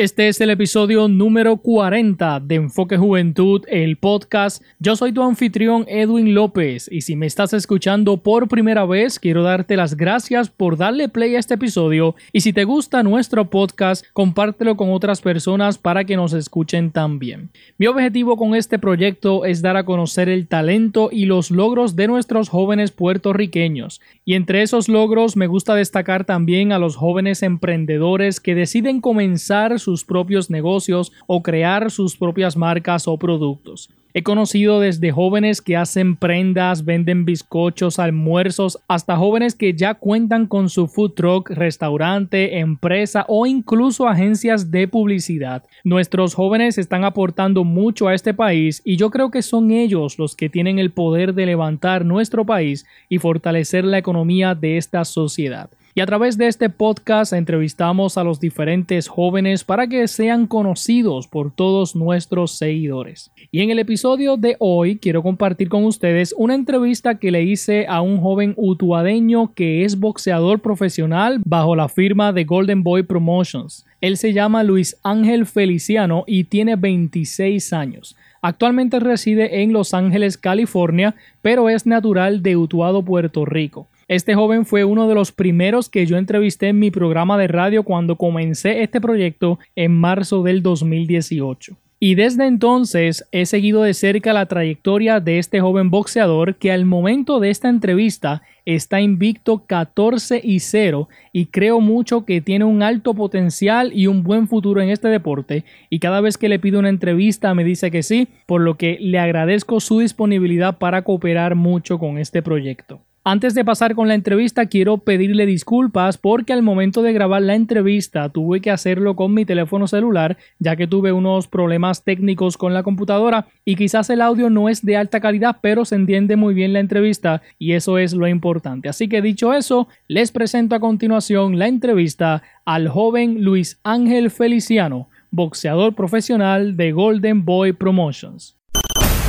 Este es el episodio número 40 de Enfoque Juventud, el podcast. Yo soy tu anfitrión Edwin López y si me estás escuchando por primera vez, quiero darte las gracias por darle play a este episodio y si te gusta nuestro podcast, compártelo con otras personas para que nos escuchen también. Mi objetivo con este proyecto es dar a conocer el talento y los logros de nuestros jóvenes puertorriqueños y entre esos logros me gusta destacar también a los jóvenes emprendedores que deciden comenzar sus propios negocios o crear sus propias marcas o productos. He conocido desde jóvenes que hacen prendas, venden bizcochos, almuerzos, hasta jóvenes que ya cuentan con su food truck, restaurante, empresa o incluso agencias de publicidad. Nuestros jóvenes están aportando mucho a este país y yo creo que son ellos los que tienen el poder de levantar nuestro país y fortalecer la economía de esta sociedad. Y a través de este podcast entrevistamos a los diferentes jóvenes para que sean conocidos por todos nuestros seguidores. Y en el episodio de hoy quiero compartir con ustedes una entrevista que le hice a un joven utuadeño que es boxeador profesional bajo la firma de Golden Boy Promotions. Él se llama Luis Ángel Feliciano y tiene 26 años. Actualmente reside en Los Ángeles, California, pero es natural de Utuado, Puerto Rico. Este joven fue uno de los primeros que yo entrevisté en mi programa de radio cuando comencé este proyecto en marzo del 2018. Y desde entonces he seguido de cerca la trayectoria de este joven boxeador que al momento de esta entrevista está invicto 14 y 0 y creo mucho que tiene un alto potencial y un buen futuro en este deporte y cada vez que le pido una entrevista me dice que sí, por lo que le agradezco su disponibilidad para cooperar mucho con este proyecto. Antes de pasar con la entrevista, quiero pedirle disculpas porque al momento de grabar la entrevista tuve que hacerlo con mi teléfono celular, ya que tuve unos problemas técnicos con la computadora y quizás el audio no es de alta calidad, pero se entiende muy bien la entrevista y eso es lo importante. Así que dicho eso, les presento a continuación la entrevista al joven Luis Ángel Feliciano, boxeador profesional de Golden Boy Promotions.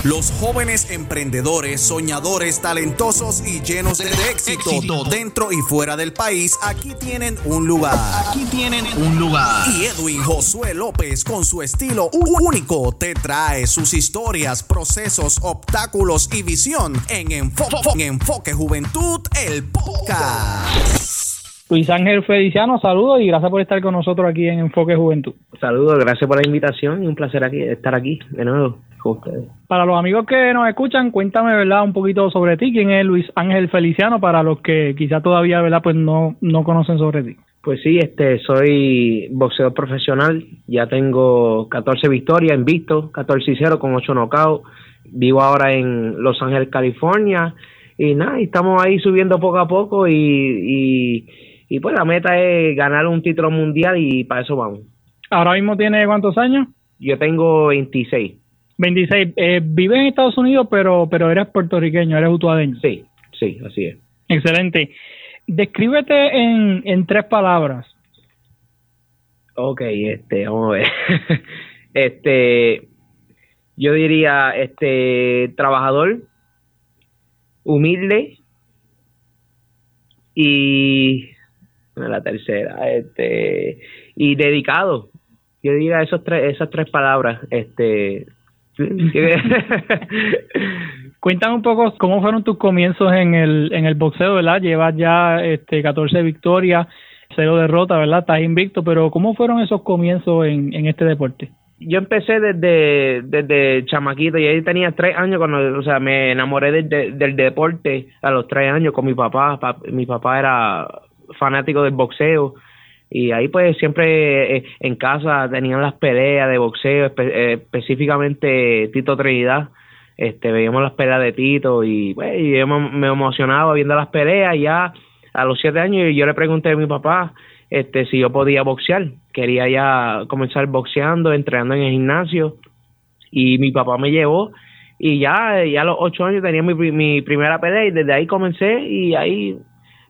Los jóvenes emprendedores, soñadores, talentosos y llenos de, éxito, dentro y fuera del país, aquí tienen un lugar. Aquí tienen un lugar. Y Edwin Josué López, con su estilo único, te trae sus historias, procesos, obstáculos y visión en Enfoque, en Enfoque Juventud, el podcast. Luis Ángel Feliciano, saludos y gracias por estar con nosotros aquí en Enfoque Juventud. Saludos, gracias por la invitación y un placer aquí, estar aquí de nuevo. Para los amigos que nos escuchan, cuéntame, ¿verdad? Un poquito sobre ti. ¿Quién es Luis Ángel Feliciano? Para los que quizá todavía, ¿verdad? Pues no, no conocen sobre ti. Pues sí, este, soy boxeador profesional. Ya tengo 14 victorias en visto, 14 y 0 con 8 knockouts. Vivo ahora en Los Ángeles, California. Y nada, estamos ahí subiendo poco a poco y, y, y pues la meta es ganar un título mundial y para eso vamos. ¿Ahora mismo tiene cuántos años? Yo tengo 26. 26. Eh, vives en Estados Unidos, pero, pero eres puertorriqueño, eres utuadeño. Sí, sí, así es. Excelente. Descríbete en, en tres palabras. Ok, este, vamos a ver. este, yo diría, este, trabajador, humilde y la tercera, este, y dedicado. Yo diría esos tres, esas tres palabras, este, Cuéntame un poco cómo fueron tus comienzos en el, en el boxeo, ¿verdad? Llevas ya este, 14 victorias, 0 derrotas, ¿verdad? Estás invicto, pero ¿cómo fueron esos comienzos en, en este deporte? Yo empecé desde, desde chamaquito y ahí tenía tres años cuando, o sea, me enamoré del deporte a los tres años con mi papá. Mi papá era fanático del boxeo y ahí pues siempre eh, en casa tenían las peleas de boxeo, eh, específicamente Tito Trinidad, este veíamos las peleas de Tito y pues yo me, emocionaba viendo las peleas ya a los siete años yo le pregunté a mi papá este si yo podía boxear, quería ya comenzar boxeando, entrenando en el gimnasio y mi papá me llevó. Y ya, ya a los ocho años tenía mi, mi primera pelea y desde ahí comencé y ahí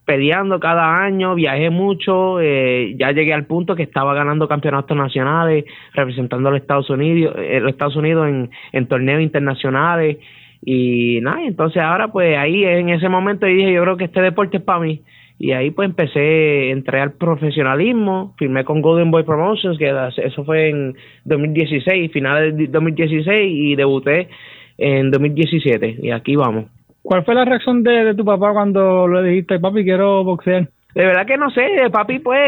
peleando cada año, viajé mucho, eh, ya llegué al punto que estaba ganando campeonatos nacionales, representando a los Estados Unidos, eh, los Estados Unidos en, torneos internacionales y nada, entonces ahora pues ahí en ese momento dije yo creo que este deporte es para mí, y ahí pues empecé, entré al profesionalismo, firmé con Golden Boy Promotions, que eso fue en 2016, finales de 2016 y debuté en 2017 y aquí vamos. ¿Cuál fue la reacción de, tu papá cuando le dijiste, papi, quiero boxear? De verdad que no sé, papi pues,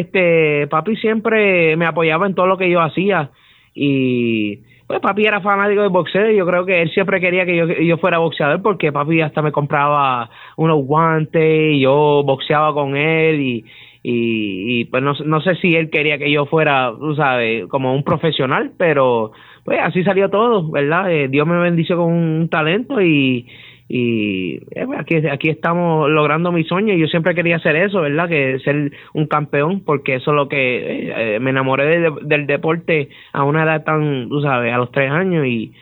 este, papi siempre me apoyaba en todo lo que yo hacía y pues papi era fanático de boxeo y yo creo que él siempre quería que yo, fuera boxeador porque papi hasta me compraba unos guantes y yo boxeaba con él y, y, pues no, no sé si él quería que yo fuera, tú sabes, como un profesional, pero pues así salió todo, ¿verdad? Eh, Dios me bendició con un talento y, y eh, pues, aquí, aquí estamos logrando mi sueño y yo siempre quería hacer eso, ¿verdad? Que ser un campeón porque eso es lo que eh, me enamoré del deporte a una edad tan, tú sabes, a los tres años y,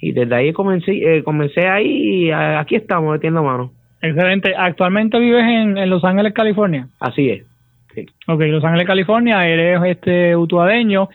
y desde ahí comencé, eh, comencé ahí y aquí estamos metiendo mano. Excelente. ¿Actualmente vives en, en Los Ángeles, California? Así es. Sí. Ok, Los Ángeles, California, eres este utuadeño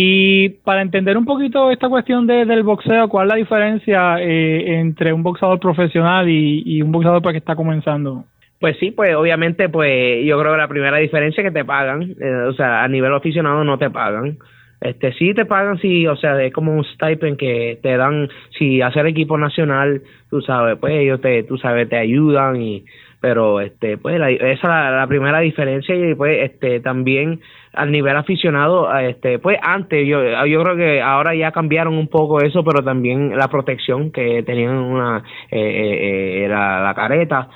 y para entender un poquito esta cuestión de, del boxeo, ¿cuál es la diferencia eh, entre un boxeador profesional y, un boxeador pues, que está comenzando? Pues sí, pues obviamente, pues yo creo que la primera diferencia es que te pagan, eh, o sea, a nivel aficionado no te pagan. Este sí te pagan si, o sea, es como un stipend que te dan si hacer equipo nacional, tú sabes, pues ellos te, tú sabes, te ayudan y pero este pues esa es la, primera diferencia y pues este también al nivel aficionado este pues antes yo yo creo que ahora ya cambiaron un poco eso pero también la protección que tenían una eh, eh, eh la, careta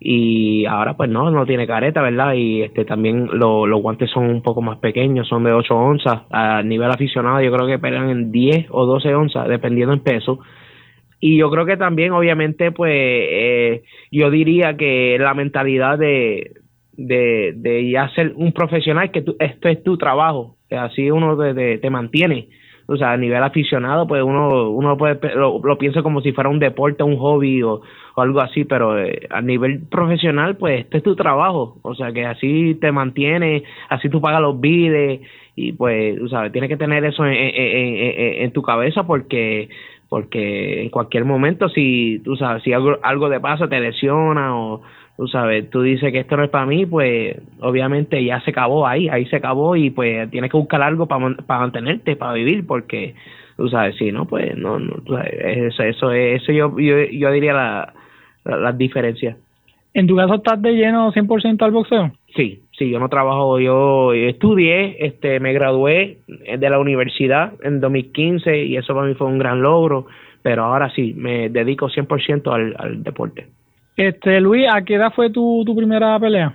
y ahora pues no no tiene careta verdad y este también los guantes son un poco más pequeños son de 8 onzas. A nivel aficionado yo creo que pegan en 10 o 12 onzas dependiendo en peso y yo creo que también, obviamente, pues eh, yo diría que la mentalidad de, de, de ya ser un profesional, que tú, esto es tu trabajo, que así uno te, te, mantiene. O sea, a nivel aficionado, pues uno, uno puede, lo, piensa como si fuera un deporte, un hobby o, algo así, pero eh, a nivel profesional, pues este es tu trabajo. O sea, que así te mantiene, así tú pagas los bides y pues, tú sabes, tienes que tener eso en, en, en tu cabeza porque porque en cualquier momento si tú sabes si algo algo te pasa te lesiona o tú sabes tú dices que esto no es para mí pues obviamente ya se acabó ahí ahí se acabó y pues tienes que buscar algo para para mantenerte para vivir porque tú sabes si no pues no, no eso eso eso yo yo, yo diría la, las diferencias. En tu caso estás de lleno 100% al boxeo sí Sí, yo no trabajo, yo estudié, este, me gradué de la universidad en 2015 y eso para mí fue un gran logro, pero ahora sí, me dedico 100% al, al deporte. Este, Luis, ¿a qué edad fue tu, tu primera pelea?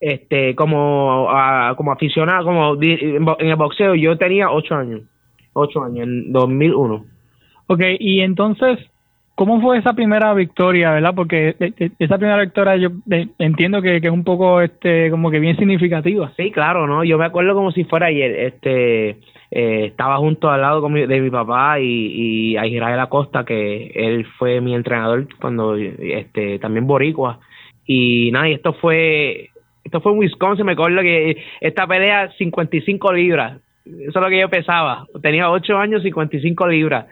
Este, como, como aficionado, como en el boxeo, yo tenía 8 años, 8 años, en 2001. Ok, y entonces, ¿Cómo fue esa primera victoria, verdad? Porque e, e, esa primera victoria yo entiendo que, es un poco, este, como que bien significativa. Sí, claro, ¿no? Yo me acuerdo como si fuera ayer, este, eh, estaba junto al lado de mi papá y, y a Israel Acosta, que él fue mi entrenador cuando, este, también boricua. Y nada, y esto fue, esto fue en Wisconsin, me acuerdo que esta pelea 55 libras, eso es lo que yo pesaba, tenía 8 años, 55 libras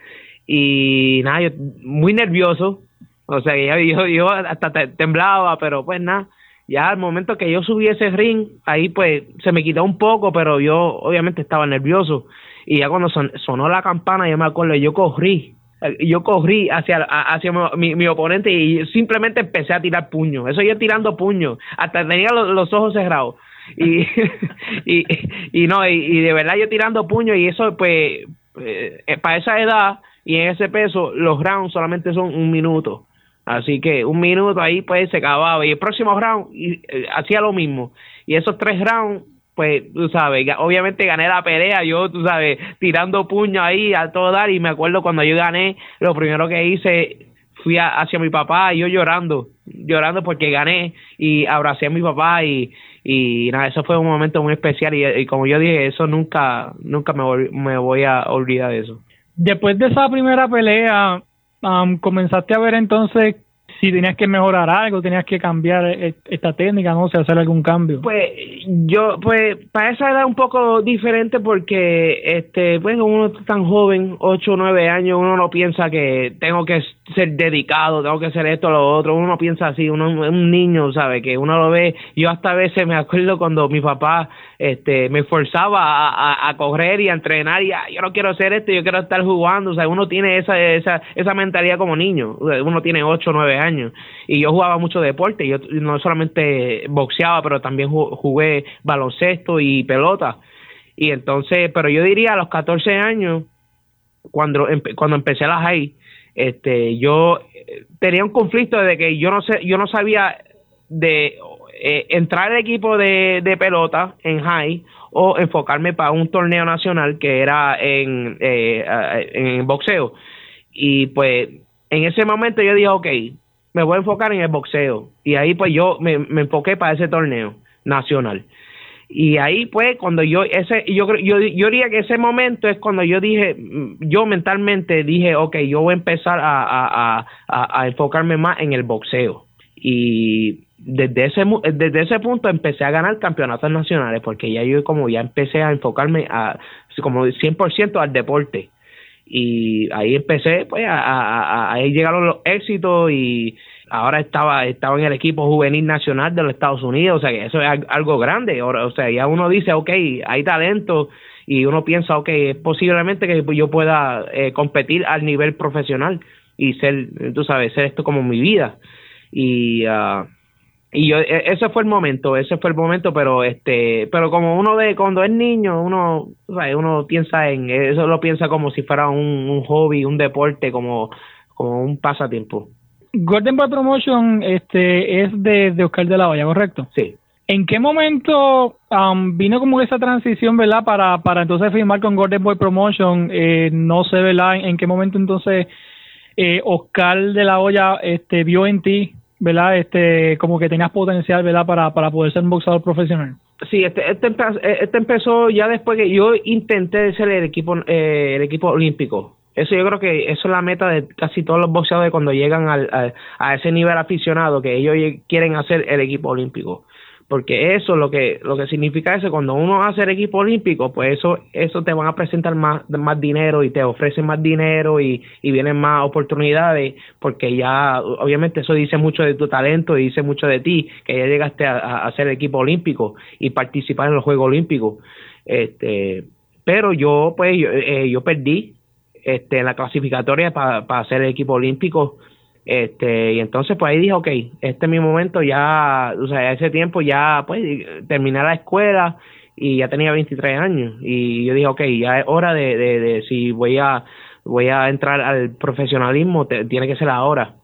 y nada, yo muy nervioso, o sea, yo, yo, hasta temblaba, pero pues nada, ya al momento que yo subí ese ring, ahí pues se me quitó un poco, pero yo obviamente estaba nervioso. Y ya cuando sonó la campana, yo me acuerdo, yo corrí, yo corrí hacia, hacia mi, mi oponente y simplemente empecé a tirar puños. Eso yo tirando puños, hasta tenía los, ojos cerrados. Y, y, y no, y, de verdad yo tirando puños y eso pues eh, para esa edad y en ese peso los rounds solamente son un minuto. Así que un minuto ahí pues se acababa y el próximo round y, eh, hacía lo mismo. Y esos tres rounds pues tú sabes, obviamente gané la pelea, yo tú sabes, tirando puño ahí a todo dar y me acuerdo cuando yo gané, lo primero que hice fui hacia mi papá y yo llorando, llorando porque gané y abracé a mi papá y, y nada, eso fue un momento muy especial y, como yo dije, eso nunca, nunca me, me voy a olvidar de eso después de esa primera pelea, comenzaste a ver entonces si tenías que mejorar algo, tenías que cambiar e, esta técnica, no sé, hacer algún cambio. Pues yo, pues para esa edad un poco diferente porque, este, pues uno tan joven, 8 o 9 años, uno no piensa que tengo que ser dedicado, tengo que hacer esto lo otro, uno no piensa así, uno es un niño, ¿sabe? Que uno lo ve, yo hasta a veces me acuerdo cuando mi papá, este, me forzaba a, a, correr y a entrenar y yo no quiero hacer esto, yo quiero estar jugando, o sea, uno tiene esa, esa, esa mentalidad como niño, uno tiene 8 o 9 años y yo jugaba mucho deporte, yo no solamente boxeaba, pero también jugué baloncesto y pelota. Y entonces, pero yo diría a los 14 años, cuando, cuando empecé la high, este, yo eh, tenía un conflicto de que yo no sé, yo no sabía de eh, entrar al equipo de, de pelota en high o enfocarme para un torneo nacional que era en, eh, en boxeo. Y pues en ese momento yo dije, ok, me voy a enfocar en el boxeo. Y ahí pues yo me, me enfoqué para ese torneo nacional. Y ahí pues cuando yo ese yo yo yo diría que ese momento es cuando yo dije yo mentalmente dije ok yo voy a empezar a, a, a, a enfocarme más en el boxeo. Y desde ese desde ese punto empecé a ganar campeonatos nacionales porque ya yo como ya empecé a enfocarme a como 100% al deporte. Y ahí empecé pues a, a, ahí llegaron los éxitos y ahora estaba estaba en el equipo juvenil nacional de los Estados Unidos o sea que eso es algo grande. O sea ya uno dice ok hay talento y uno piensa ok posiblemente que yo pueda eh, competir al nivel profesional y ser tú sabes ser esto como mi vida. Y uh, y yo e, ese fue el momento ese fue el momento pero este pero como uno de cuando es niño uno uno piensa en eso lo piensa como si fuera un, un hobby un deporte como como un pasatiempo Golden Boy Promotion este es de, de Oscar de la Hoya correcto sí ¿En qué momento um, vino como esa transición, verdad, para, para entonces firmar con Golden Boy Promotion? Eh, no sé, ¿verdad? ¿En qué momento entonces eh, Oscar de la Hoya este, vio en ti ¿verdad? Este, como que tenías potencial, ¿verdad? Para, para poder ser un boxeador profesional. Sí, este, este, este empezó ya después que yo intenté ser el equipo, eh, el equipo olímpico. Eso yo creo que eso es la meta de casi todos los boxeadores cuando llegan al, a ese nivel aficionado, que ellos quieren hacer el equipo olímpico. Porque eso lo que lo que significa eso cuando uno hace el equipo olímpico pues eso eso te van a presentar más más dinero y te ofrecen más dinero y, y vienen más oportunidades porque ya obviamente eso dice mucho de tu talento y dice mucho de ti que ya llegaste a, hacer el equipo olímpico y participar en los Juegos Olímpicos. Este pero yo pues yo, eh, yo perdí este en la clasificatoria para hacer el equipo olímpico este, y entonces pues ahí dije, ok, este es mi momento, ya, o sea, ese tiempo ya, pues, terminé la escuela y ya tenía 23 años. Y yo dije, ok, ya es hora de, de, de si voy a, voy a entrar al profesionalismo, tiene que ser ahora.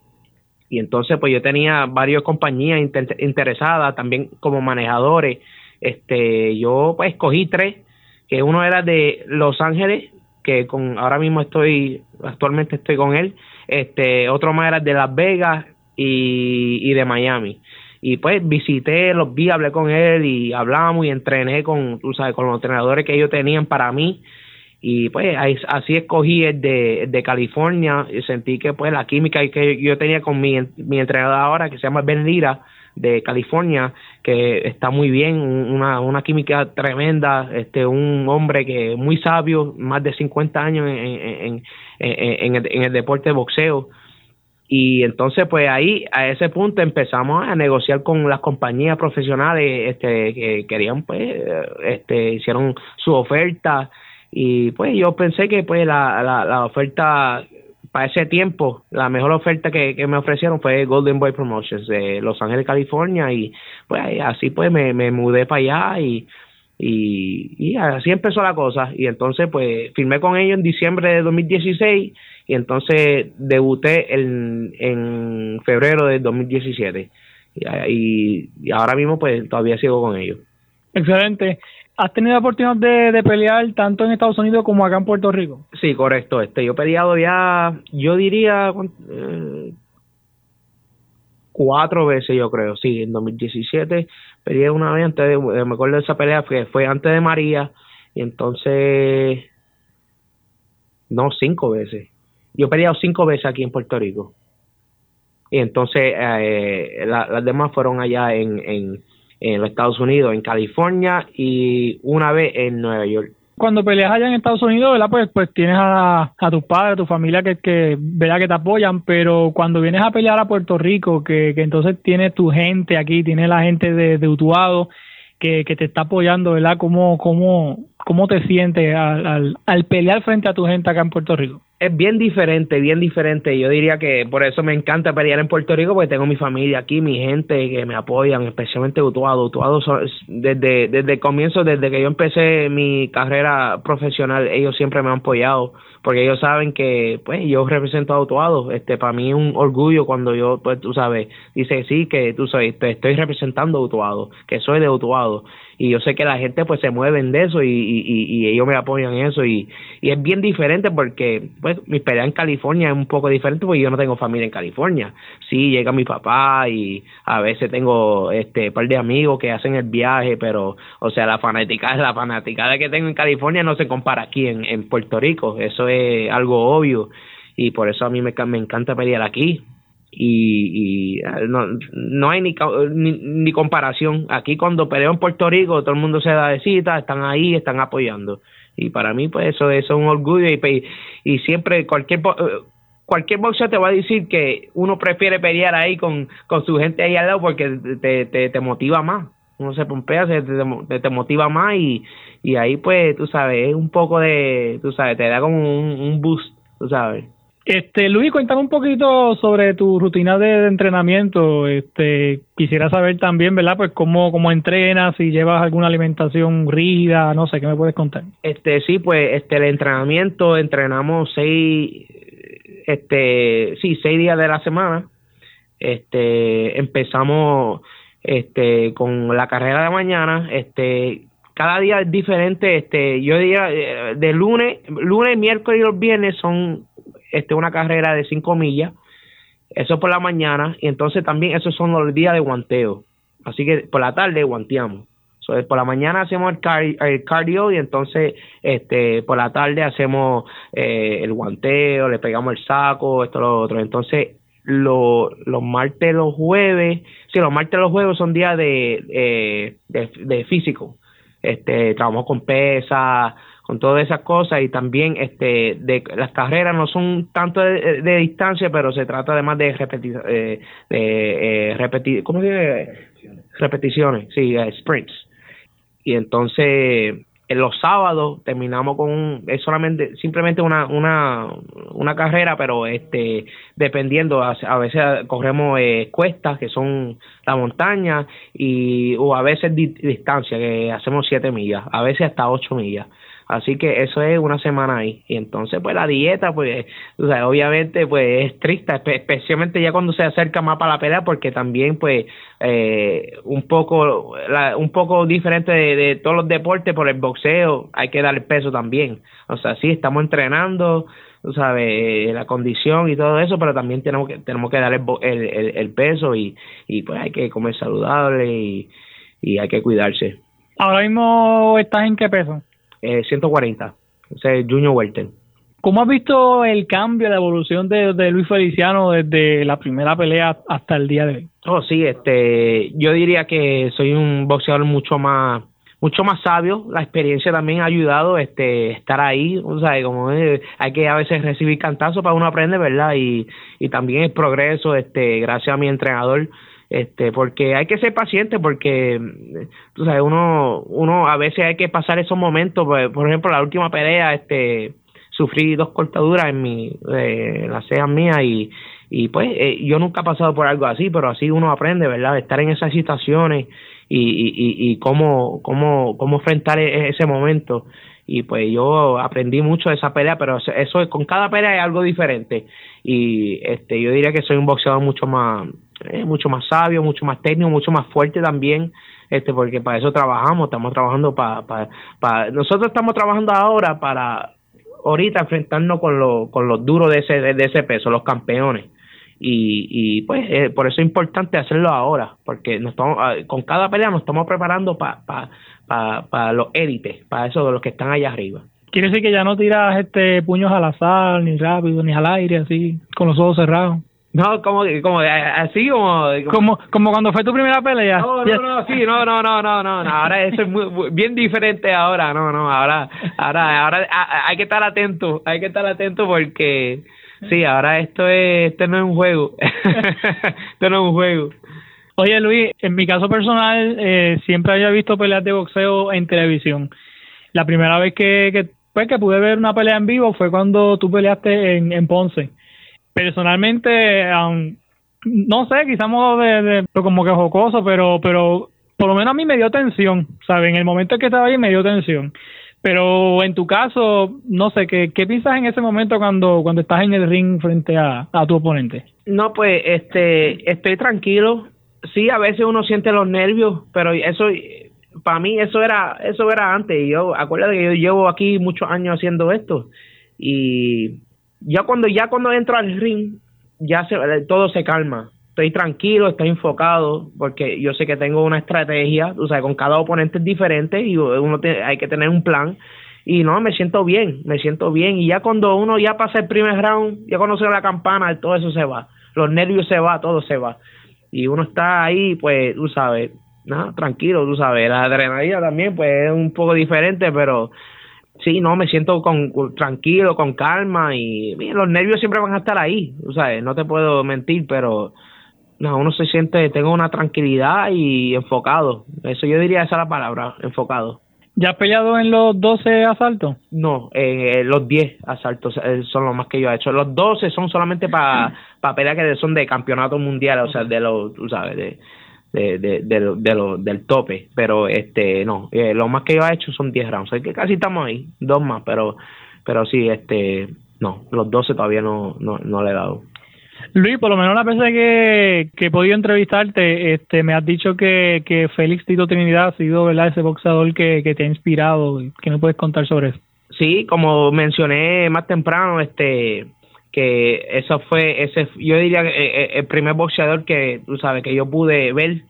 Y entonces pues yo tenía varias compañías interesadas, también como manejadores. Este, yo pues escogí tres, que uno era de Los Ángeles, que con ahora mismo estoy, actualmente estoy con él este otro más era de Las Vegas y, y de Miami. Y pues visité, los vi, hablé con él y hablamos y entrené con, tú sabes, con los entrenadores que ellos tenían para mí. Y pues así escogí el de, de California y sentí que pues la química que yo tenía con mi, mi entrenador ahora que se llama Ben Lira de California que está muy bien una, una química tremenda este un hombre que muy sabio más de 50 años en, en, en, el, deporte de boxeo. Y entonces, pues ahí, a ese punto, empezamos a negociar con las compañías profesionales este, que querían, pues, este, hicieron su oferta. Y pues yo pensé que, pues, la, la, oferta para ese tiempo, la mejor oferta que, me ofrecieron fue Golden Boy Promotions de Los Ángeles, California. Y pues así, pues, me, mudé para allá y y, y así empezó la cosa. Y entonces, pues, firmé con ellos en diciembre de 2016 y entonces debuté en, en febrero de 2017. Y, y ahora mismo, pues, todavía sigo con ellos. Excelente. ¿Has tenido la oportunidad de, de, pelear tanto en Estados Unidos como acá en Puerto Rico? Sí, correcto. Este, yo he peleado ya, yo diría, eh, cuatro veces, yo creo, sí, en 2017 peleé una vez antes de, me acuerdo de esa pelea que fue antes de María y entonces no cinco veces yo he peleado cinco veces aquí en Puerto Rico y entonces eh, las demás fueron allá en, en, en los Estados Unidos, en California y una vez en Nueva York cuando peleas allá en Estados Unidos, ¿verdad? Pues, pues tienes a, a tus padres, a tu familia que, que, ¿verdad? que te apoyan, pero cuando vienes a pelear a Puerto Rico, que, que entonces tienes tu gente aquí, tienes la gente de, de Utuado que, que te está apoyando, ¿verdad? ¿Cómo, cómo, cómo te sientes al, al, al pelear frente a tu gente acá en Puerto Rico? Es bien diferente, bien diferente. Yo diría que por eso me encanta pelear en Puerto Rico, porque tengo mi familia aquí, mi gente que me apoyan, especialmente Utuado. Utuado desde, desde el comienzo, desde que yo empecé mi carrera profesional, ellos siempre me han apoyado, porque ellos saben que pues yo represento a Utuado. Este, para mí es un orgullo cuando yo, pues tú sabes, dice sí, que tú sabes, te estoy representando a Utuado, que soy de Utuado y yo sé que la gente pues se mueven de eso y, y, y ellos me apoyan en eso y, y es bien diferente porque pues mi pelea en California es un poco diferente porque yo no tengo familia en California. Sí llega mi papá y a veces tengo este par de amigos que hacen el viaje pero o sea la fanática la fanaticada que tengo en California no se compara aquí en, en Puerto Rico. Eso es algo obvio y por eso a mí me, me encanta pelear aquí y, y eh, no, no hay ni, ni, comparación. Aquí cuando peleo en Puerto Rico todo el mundo se da de cita, están ahí, están apoyando. Y para mí pues eso, eso es un orgullo y, y siempre cualquier eh, cualquier boxeo te va a decir que uno prefiere pelear ahí con, con su gente ahí al lado porque te, te, te motiva más. Uno se pompea, se, te, te motiva más y, y ahí pues tú sabes, es un poco de, tú sabes, te da como un, un boost, tú sabes. Este, Luis, cuéntame un poquito sobre tu rutina de, entrenamiento. Este, quisiera saber también, ¿verdad? Pues cómo, cómo entrenas, si llevas alguna alimentación rígida, no sé, ¿qué me puedes contar? Este, sí, pues, este, el entrenamiento, entrenamos seis, este, sí, seis días de la semana. Este, empezamos, este, con la carrera de mañana, este, cada día es diferente, este, yo diría, eh, de lunes, lunes, miércoles y los viernes son este, una carrera de 5 millas, eso por la mañana, y entonces también esos son los días de guanteo. Así que por la tarde guanteamos. por la mañana hacemos el, cardio y entonces este por la tarde hacemos eh, el guanteo, le pegamos el saco, esto, lo otro. Entonces, lo, los martes, los jueves, sí, los martes, los jueves son días de, eh, de, de físico. Este, trabajamos con pesas, con todas esas cosas y también este de las carreras no son tanto de, distancia pero se trata además de repetir eh, de eh, repetir cómo se dice repeticiones. Sí eh, sprints. Y entonces en los sábados terminamos con es solamente simplemente una una una carrera pero este dependiendo a, veces corremos eh, cuestas que son la montaña y o a veces distancia que hacemos siete millas a veces hasta ocho millas Así que eso es una semana ahí. Y entonces, pues la dieta, pues, o sea, obviamente, pues es triste, especialmente ya cuando se acerca más para la pelea, porque también, pues, eh, un poco un poco diferente de, todos los deportes, por el boxeo, hay que dar el peso también. O sea, sí, estamos entrenando, tú sabes, la condición y todo eso, pero también tenemos que tenemos que dar el, el, el, peso y, y pues hay que comer saludable y, y hay que cuidarse. Ahora mismo estás en qué peso? Eh, 140, o sea, Junior Welter. ¿Cómo has visto el cambio, la evolución de, de, Luis Feliciano desde la primera pelea hasta el día de hoy? Oh, sí, este, yo diría que soy un boxeador mucho más mucho más sabio, la experiencia también ha ayudado este estar ahí, o sea, como hay que a veces recibir cantazos para uno aprender, ¿verdad? Y, y también el progreso, este, gracias a mi entrenador, este porque hay que ser paciente porque tú sabes uno uno a veces hay que pasar esos momentos pues, por ejemplo la última pelea este sufrí dos cortaduras en mi eh, las cejas mías y y pues eh, yo nunca he pasado por algo así pero así uno aprende verdad estar en esas situaciones y, y, y, cómo cómo cómo enfrentar e-, ese momento. Y pues yo aprendí mucho de esa pelea pero eso con cada pelea hay algo diferente. Y este yo diría que soy un boxeador mucho más eh, mucho más sabio, mucho más técnico, mucho más fuerte también, este, porque para eso trabajamos, estamos trabajando para, para, nosotros estamos trabajando ahora para ahorita enfrentarnos con, lo, con los duros de ese, de ese peso, los campeones. Y, y pues eh, por eso es importante hacerlo ahora, porque nos estamos, ah, con cada pelea nos estamos preparando para para para los élites, para eso de los que están allá arriba. Quiere decir que ya no tiras este puños al azar, ni rápido, ni al aire, así, con los ojos cerrados. No, como, como así como, como como cuando fue tu primera pelea. No, no, no, sí, no, no, no, no, no, ahora eso es muy, bien diferente ahora, no, no, ahora ahora ahora hay que estar atento, hay que estar atento porque sí, ahora esto es esto no es un juego. esto no es un juego. Oye Luis, en mi caso personal eh, siempre había visto peleas de boxeo en televisión. La primera vez que, que pues que pude ver una pelea en vivo fue cuando tú peleaste en, en Ponce personalmente, no sé, quizás modo de, como que jocoso, pero, pero por lo menos a mí me dio tensión, ¿sabes? En el momento en que estaba ahí me dio tensión. Pero en tu caso, no sé, ¿qué, qué piensas en ese momento cuando, cuando estás en el ring frente a, a tu oponente? No, pues, este, estoy tranquilo. Sí, a veces uno siente los nervios, pero eso, para mí, eso era, eso era antes. Yo, acuérdate que yo llevo aquí muchos años haciendo esto y ya cuando ya cuando entro al ring ya se, todo se calma. Estoy tranquilo estoy enfocado porque yo sé que tengo una estrategia o sea con cada oponente es diferente y uno hay que tener un plan. Y no me siento bien me siento bien. Y ya cuando uno ya pasa el primer round ya conoce la campana todo eso se va. Los nervios se va todo se va. Y uno está ahí pues tú sabes nada tranquilo tú sabes. La adrenalina también pues es un poco diferente pero sí, no, me siento con, tranquilo, con calma y los nervios siempre van a estar ahí, o sea, no te puedo mentir, pero no, uno se siente, tengo una tranquilidad y enfocado, eso yo diría esa es la palabra, enfocado. ¿Ya has peleado en los 12 asaltos? No, en los 10 asaltos eh, son los más que yo he hecho. Los 12 son solamente para pa peleas que son de campeonato mundial, o sea, de los, tú sabes, de, de, de, de, del tope, pero este no, eh, lo más que yo he hecho son 10 rounds, que casi estamos ahí, dos más, pero pero sí, este no, los 12 todavía no, no, no le he dado. Luis, por lo menos la vez que, que he podido entrevistarte, este, me has dicho que, que Félix Tito Trinidad ha sido ¿verdad? ese boxeador que, que te ha inspirado. ¿Qué me puedes contar sobre eso? Sí, como mencioné más temprano, este que eso fue ese yo diría eh, eh, el primer boxeador que tú sabes que yo pude ver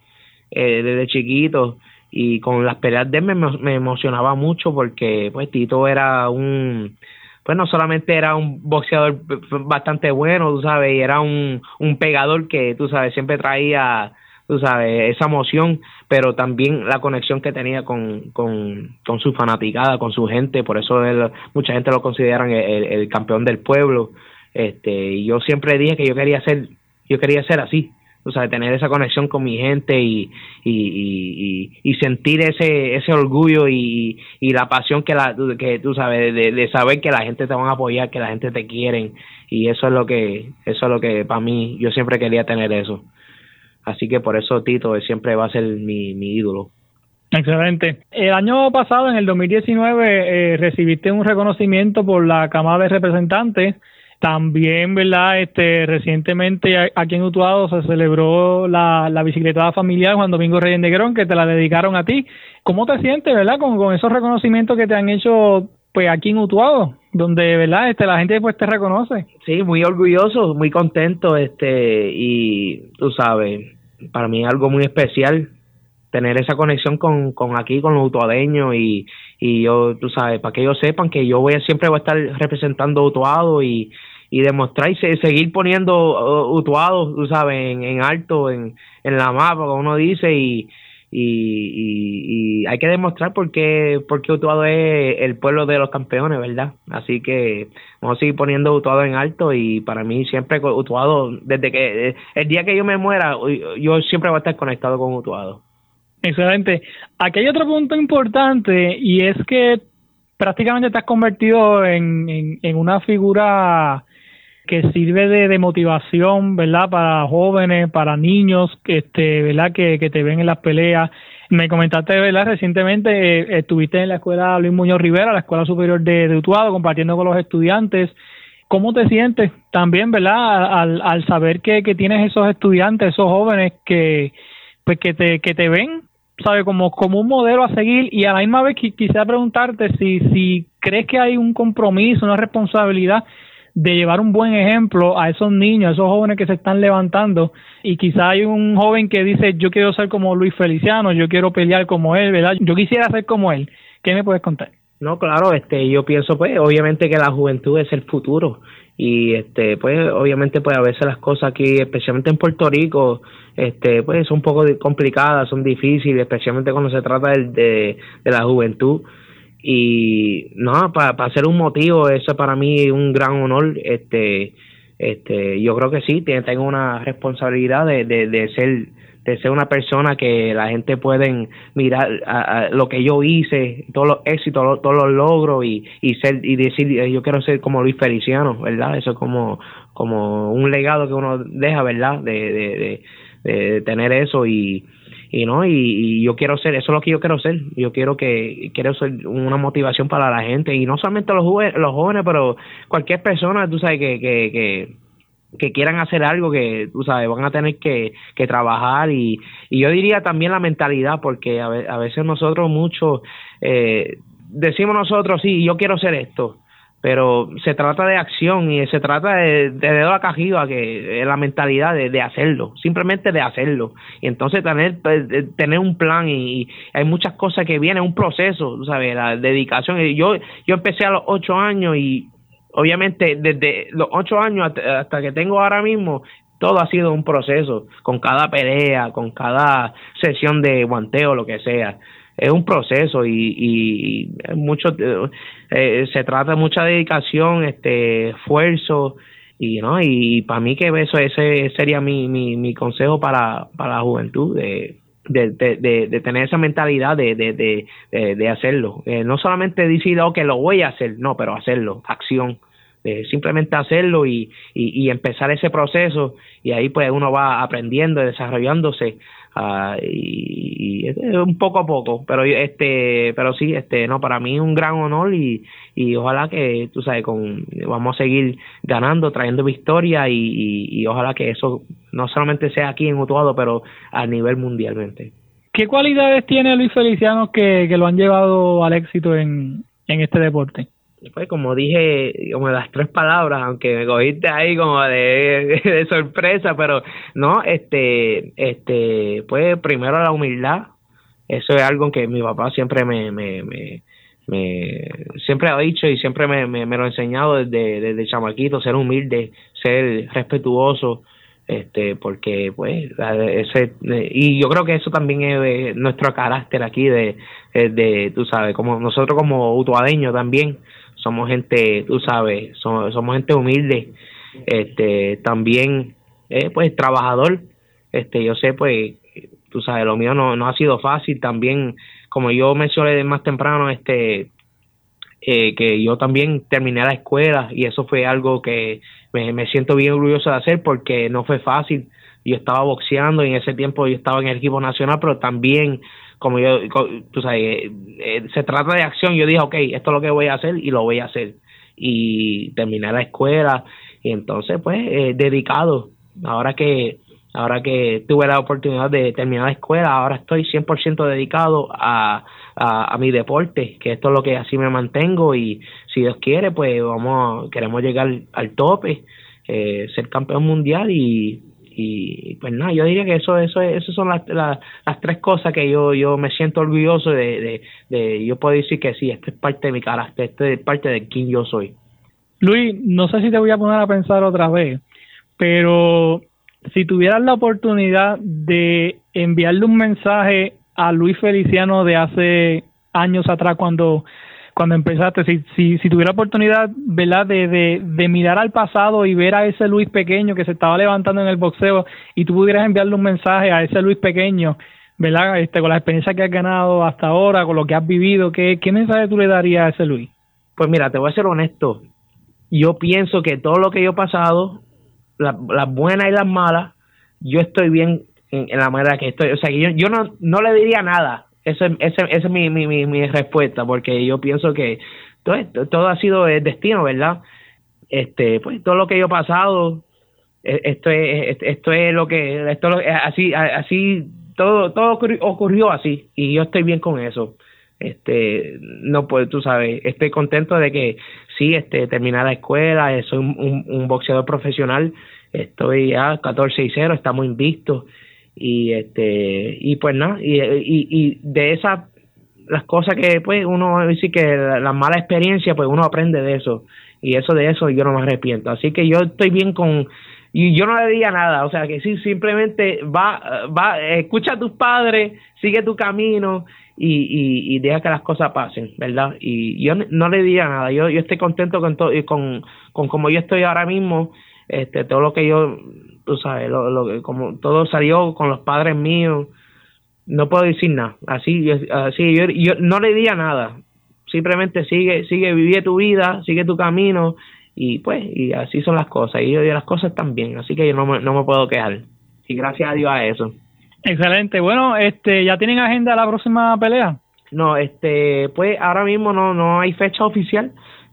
eh, desde chiquito. Y con las peleas de él me, me, emocionaba mucho porque pues Tito era un pues no solamente era un boxeador bastante bueno tú sabes y era un, un pegador que tú sabes siempre traía tú sabes esa emoción pero también la conexión que tenía con, con, con su fanaticada con su gente. Por eso él, mucha gente lo consideran el, el campeón del pueblo este, y yo siempre dije que yo quería ser, yo quería ser así, o sea, tener esa conexión con mi gente y, y, y, sentir ese, ese orgullo y, y la pasión que, la, que tú sabes, de, saber que la gente te va a apoyar, que la gente te quiere y eso es lo que, eso es lo que para mí, yo siempre quería tener eso. Así que por eso Tito siempre va a ser mi, mi ídolo. Excelente. El año pasado, en el 2019, eh, recibiste un reconocimiento por la Cámara de Representantes también, ¿verdad? Este, recientemente aquí en Utuado se celebró la, la bicicletada familiar Juan Domingo Reyes Negrón, que te la dedicaron a ti. ¿Cómo te sientes, verdad, con, con esos reconocimientos que te han hecho pues aquí en Utuado, donde, ¿verdad? Este, la gente pues te reconoce. Sí, muy orgulloso, muy contento, este, y tú sabes, para mí es algo muy especial tener esa conexión con, con aquí, con los utuadeños y, y yo, tú sabes, para que ellos sepan que yo voy siempre voy a estar representando Utuado y, y demostrar y seguir poniendo uh, Utuado, tú sabes, en, alto, en, en la mapa, como uno dice, y, y, y, hay que demostrar por qué, Utuado es el pueblo de los campeones, ¿verdad? Así que vamos a seguir poniendo Utuado en alto y para mí siempre Utuado, desde que el día que yo me muera, yo siempre voy a estar conectado con Utuado. Excelente. Aquí hay otro punto importante y es que prácticamente te has convertido en, en una figura que sirve de, motivación, ¿verdad? Para jóvenes, para niños, este, ¿verdad? Que, que te ven en las peleas. Me comentaste, ¿verdad? Recientemente eh, estuviste en la escuela Luis Muñoz Rivera, la escuela superior de, de Utuado, compartiendo con los estudiantes. ¿Cómo te sientes también, verdad? Al, al saber que, que tienes esos estudiantes, esos jóvenes que, pues que te, que te ven, ¿sabe? Como, como un modelo a seguir y a la misma vez quisiera preguntarte si, si crees que hay un compromiso, una responsabilidad de llevar un buen ejemplo a esos niños, a esos jóvenes que se están levantando y quizá hay un joven que dice yo quiero ser como Luis Feliciano, yo quiero pelear como él, ¿verdad? Yo quisiera ser como él. ¿Qué me puedes contar? No, claro, este, yo pienso pues obviamente que la juventud es el futuro y este pues obviamente pues a veces las cosas aquí especialmente en Puerto Rico este pues son un poco complicadas son difíciles especialmente cuando se trata de, de, de la juventud. Y no para, para ser un motivo eso para mí es un gran honor este este yo creo que sí tengo una responsabilidad de, de, de ser de ser una persona que la gente pueden mirar a, lo que yo hice, todos los éxitos, todos los logros y, y ser y decir yo quiero ser como Luis Feliciano, ¿verdad? Eso es como como un legado que uno deja, ¿verdad? De, de, de, tener eso y y no y, yo quiero ser eso es lo que yo quiero ser yo quiero que quiero ser una motivación para la gente y no solamente los jóvenes los jóvenes pero cualquier persona tú sabes que que, que que quieran hacer algo que, tú sabes, van a tener que, que trabajar y, y yo diría también la mentalidad, porque a, a veces nosotros mucho eh, decimos nosotros, sí, yo quiero hacer esto, pero se trata de acción y se trata de, de dedo a cajiva, que es la mentalidad de, de, hacerlo, simplemente de hacerlo. Y entonces tener, pues, tener un plan y, hay muchas cosas que vienen, un proceso, sabes, la dedicación. Yo, yo empecé a los ocho años y obviamente desde los ocho años hasta, que tengo ahora mismo, todo ha sido un proceso, con cada pelea, con cada sesión de guanteo, lo que sea. Es un proceso y, y mucho, eh, se trata de mucha dedicación, este esfuerzo y no y para mí que eso ese sería mi, mi, mi consejo para, para la juventud de, de, tener esa mentalidad de, de, hacerlo. Eh, no solamente decir, que lo voy a hacer, no, pero hacerlo, acción. simplemente hacerlo y, y, y, empezar ese proceso y ahí pues uno va aprendiendo, desarrollándose uh, y, y, un poco a poco, pero este, pero sí, este, no, para mí un gran honor y, y ojalá que, tú sabes, con, vamos a seguir ganando, trayendo victoria y, y, ojalá que eso no solamente sea aquí en Utuado, pero a nivel mundialmente. ¿Qué cualidades tiene Luis Feliciano que, que lo han llevado al éxito en, en este deporte? Pues como dije, como las tres palabras, aunque me cogiste ahí como de, sorpresa, pero no, este, este, pues primero la humildad, eso es algo que mi papá siempre me, me, me, me siempre ha dicho y siempre me, me, me, lo ha enseñado desde, desde chamaquito, ser humilde, ser respetuoso, este porque pues ese y yo creo que eso también es nuestro carácter aquí de, de, tú sabes como nosotros como utuadeños también somos gente tú sabes somos, gente humilde este también eh, pues trabajador este yo sé pues tú sabes lo mío no no ha sido fácil también como yo mencioné más temprano este eh, que yo también terminé la escuela y eso fue algo que me, me siento bien orgulloso de hacer porque no fue fácil. Yo estaba boxeando y en ese tiempo yo estaba en el equipo nacional, pero también, como yo, tú sabes, eh, eh, se trata de acción. Yo dije, ok, esto es lo que voy a hacer y lo voy a hacer. Y terminé la escuela y entonces, pues, eh, dedicado. Ahora que ahora que tuve la oportunidad de terminar la escuela, ahora estoy 100% dedicado a, a, mi deporte, que esto es lo que así me mantengo y si Dios quiere, pues vamos, queremos llegar al tope, eh, ser campeón mundial y, y pues nada, yo diría que eso, eso, eso son las, las, las tres cosas que yo, yo me siento orgulloso de, de, de, yo puedo decir que sí, esto es parte de mi carácter, esto es parte de quién yo soy. Luis, no sé si te voy a poner a pensar otra vez, pero si tuvieras la oportunidad de enviarle un mensaje a Luis Feliciano de hace años atrás cuando cuando empezaste, si, si, si tuviera oportunidad, ¿verdad?, de, de, de, mirar al pasado y ver a ese Luis pequeño que se estaba levantando en el boxeo y tú pudieras enviarle un mensaje a ese Luis pequeño, ¿verdad?, este, con la experiencia que has ganado hasta ahora, con lo que has vivido, ¿qué, qué mensaje tú le darías a ese Luis? Pues mira, te voy a ser honesto. Yo pienso que todo lo que yo he pasado, las la buenas y las malas, yo estoy bien en, la manera que estoy. O sea, que yo, yo no, no le diría nada. Esa ese, ese es mi, mi, mi, mi, respuesta, porque yo pienso que todo, todo ha sido el destino, ¿verdad? Este, pues todo lo que yo he pasado, e, esto es, esto es lo que, esto así, así, todo, todo ocurrió así, y yo estoy bien con eso este no pues tú sabes estoy contento de que sí este terminar la escuela soy un, boxeador profesional estoy ya 14 y 0 estamos invictos y este y pues nada y, y, y de esa las cosas que pues uno dice que la, la mala experiencia pues uno aprende de eso y eso de eso yo no me arrepiento así que yo estoy bien con y yo no le diría nada, o sea que sí, simplemente va, va, escucha a tus padres, sigue tu camino y, y, deja que las cosas pasen, ¿verdad? Y yo no le diría nada, yo, yo estoy contento con todo, con, con como yo estoy ahora mismo, este, todo lo que yo, tú sabes, lo, lo, como todo salió con los padres míos, no puedo decir nada, así, así yo, yo no le diría nada, simplemente sigue, sigue, vive tu vida, sigue tu camino y pues y así son las cosas. Y, las cosas bien así que yo no me, no me puedo quejar. Y gracias a Dios a eso. Excelente. Bueno este ya tienen agenda la próxima pelea no este pues ahora mismo no no hay fecha oficial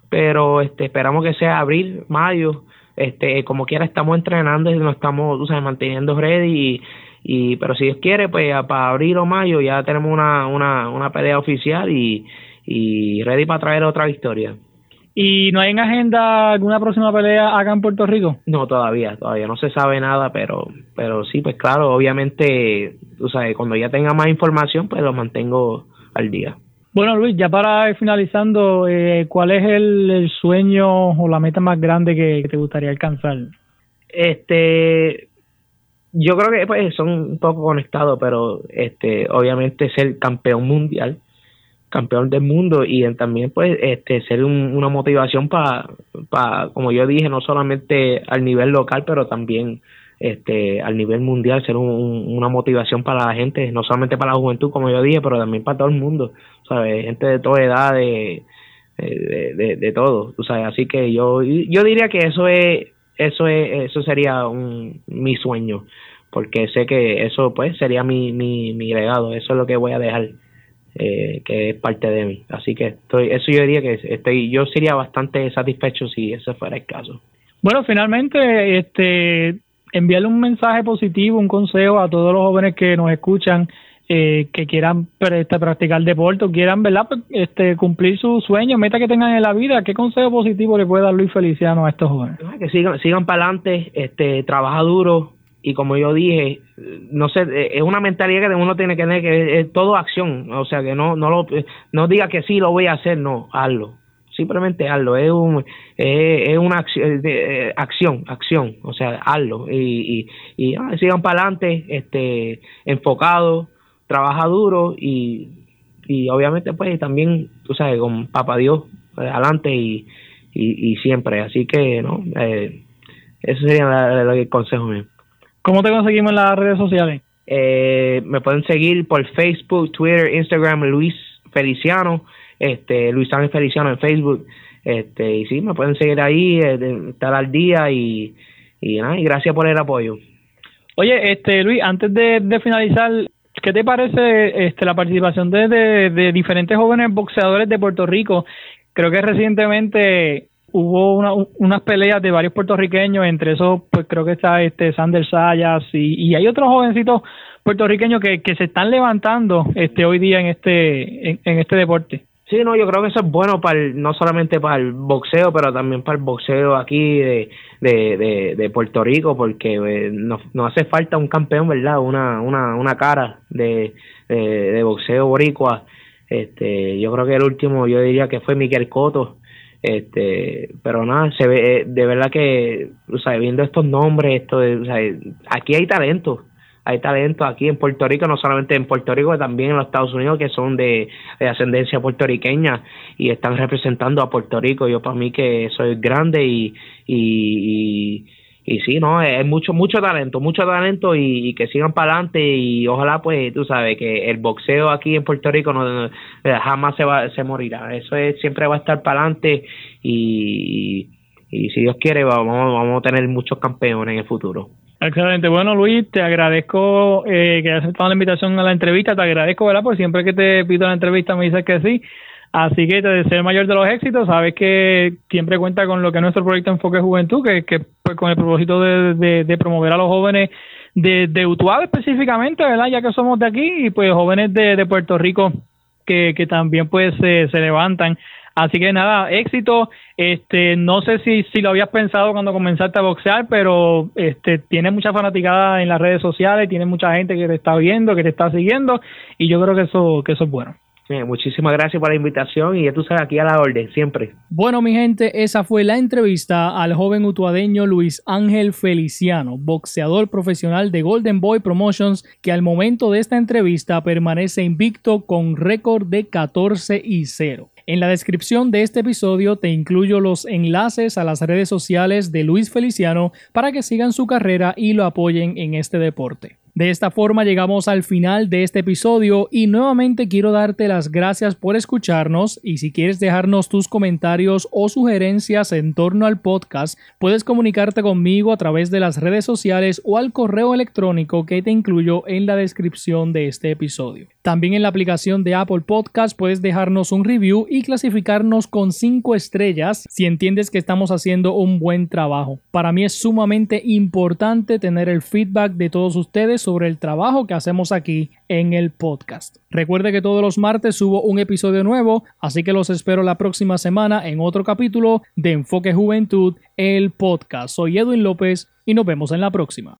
pero este esperamos que sea abril mayo este como quiera estamos entrenando y nos estamos tú sabes, manteniendo ready y, y pero si Dios quiere pues para abril o mayo ya tenemos una una una pelea oficial y y ready para traer otra victoria ¿Y no hay en agenda alguna próxima pelea acá en Puerto Rico? No, todavía, todavía no se sabe nada, pero pero sí, pues claro, obviamente, tú sabes, cuando ya tenga más información, pues lo mantengo al día. Bueno, Luis, ya para ir finalizando, eh, ¿cuál es el, sueño o la meta más grande que, te gustaría alcanzar? Este, yo creo que pues son un poco conectados, pero este, obviamente ser campeón mundial campeón del mundo y también pues este ser una motivación para para como yo dije no solamente al nivel local pero también este al nivel mundial ser una motivación para la gente no solamente para la juventud como yo dije pero también para todo el mundo sabes gente de toda edad de de, de, todo tú sabes así que yo yo diría que eso es eso es eso sería un mi sueño porque sé que eso pues sería mi mi mi legado eso es lo que voy a dejar eh, que es parte de mí. Así que estoy, eso yo diría que estoy, yo sería bastante satisfecho si ese fuera el caso. Bueno, finalmente, este, enviarle un mensaje positivo, un consejo a todos los jóvenes que nos escuchan, eh, que quieran este, practicar deporte quieran, ¿verdad? Pues, este, cumplir sus sueños, meta que tengan en la vida. ¿Qué consejo positivo le puede dar Luis Feliciano a estos jóvenes? Que sigan, sigan para adelante, este, trabaja duro, y como yo dije, no sé, es una mentalidad que uno tiene que tener que es, todo acción, o sea, que no no lo no diga que sí lo voy a hacer, no, hazlo. Simplemente hazlo, es un es, una acción, acción, acción, o sea, hazlo y y, y ah, sigan para adelante, este enfocado, trabaja duro y y obviamente pues también, tú sabes, con papá Dios adelante y, y, y siempre, así que no eh, eso sería el consejo mío. ¿Cómo te conseguimos en las redes sociales? Eh, me pueden seguir por Facebook, Twitter, Instagram, Luis Feliciano, este, Luis Ángel Feliciano en Facebook, este, y sí, me pueden seguir ahí, eh, estar al día y, y, y gracias por el apoyo. Oye, este, Luis, antes de, finalizar, ¿qué te parece este, la participación de, de diferentes jóvenes boxeadores de Puerto Rico? Creo que recientemente hubo una, unas peleas de varios puertorriqueños, entre esos pues creo que está este Sander Sayas y, y hay otros jovencitos puertorriqueños que, que se están levantando este hoy día en este en, este deporte. Sí, no, yo creo que eso es bueno para no solamente para el boxeo, pero también para el boxeo aquí de, de, de, Puerto Rico, porque eh, nos, hace falta un campeón, ¿verdad? Una, una, una cara de, de, de boxeo boricua. Este, yo creo que el último, yo diría que fue Miguel Coto, este pero nada se ve eh, de verdad que o sea viendo estos nombres esto aquí hay talento hay talento aquí en Puerto Rico no solamente en Puerto Rico también en los Estados Unidos que son de, ascendencia puertorriqueña y están representando a Puerto Rico. Yo para mí que soy grande y, y y sí, no, es mucho, mucho talento, mucho talento y, que sigan para adelante y ojalá pues tú sabes que el boxeo aquí en Puerto Rico no, jamás se va, se morirá, eso es, siempre va a estar para adelante y, y, si Dios quiere vamos, vamos a tener muchos campeones en el futuro. Excelente, bueno Luis, te agradezco eh, que hayas aceptado la invitación a la entrevista, te agradezco, ¿verdad? Porque siempre que te pido la entrevista me dices que sí Así que te deseo el mayor de los éxitos. Sabes que siempre cuenta con lo que es nuestro proyecto Enfoque Juventud, que, que pues, con el propósito de, promover a los jóvenes de, de Utuado específicamente, ¿verdad? Ya que somos de aquí y pues jóvenes de, Puerto Rico que, también pues se, se levantan. Así que nada, éxito. Este, no sé si, si lo habías pensado cuando comenzaste a boxear, pero este, tiene mucha fanaticada en las redes sociales, tiene mucha gente que te está viendo, que te está siguiendo, y yo creo que eso, que eso es bueno. muchísimas gracias por la invitación y ya tú sabes, aquí a la orden, siempre. Bueno, mi gente, esa fue la entrevista al joven utuadeño Luis Ángel Feliciano, boxeador profesional de Golden Boy Promotions, que al momento de esta entrevista permanece invicto con récord de 14 y 0. En la descripción de este episodio te incluyo los enlaces a las redes sociales de Luis Feliciano para que sigan su carrera y lo apoyen en este deporte. De esta forma llegamos al final de este episodio y nuevamente quiero darte las gracias por escucharnos y si quieres dejarnos tus comentarios o sugerencias en torno al podcast, puedes comunicarte conmigo a través de las redes sociales o al correo electrónico que te incluyo en la descripción de este episodio. También en la aplicación de Apple Podcast puedes dejarnos un review y clasificarnos con 5 estrellas si entiendes que estamos haciendo un buen trabajo. Para mí es sumamente importante tener el feedback de todos ustedes sobre el trabajo que hacemos aquí en el podcast. Recuerde que todos los martes subo un episodio nuevo, así que los espero la próxima semana en otro capítulo de Enfoque Juventud, el podcast. Soy Edwin López y nos vemos en la próxima.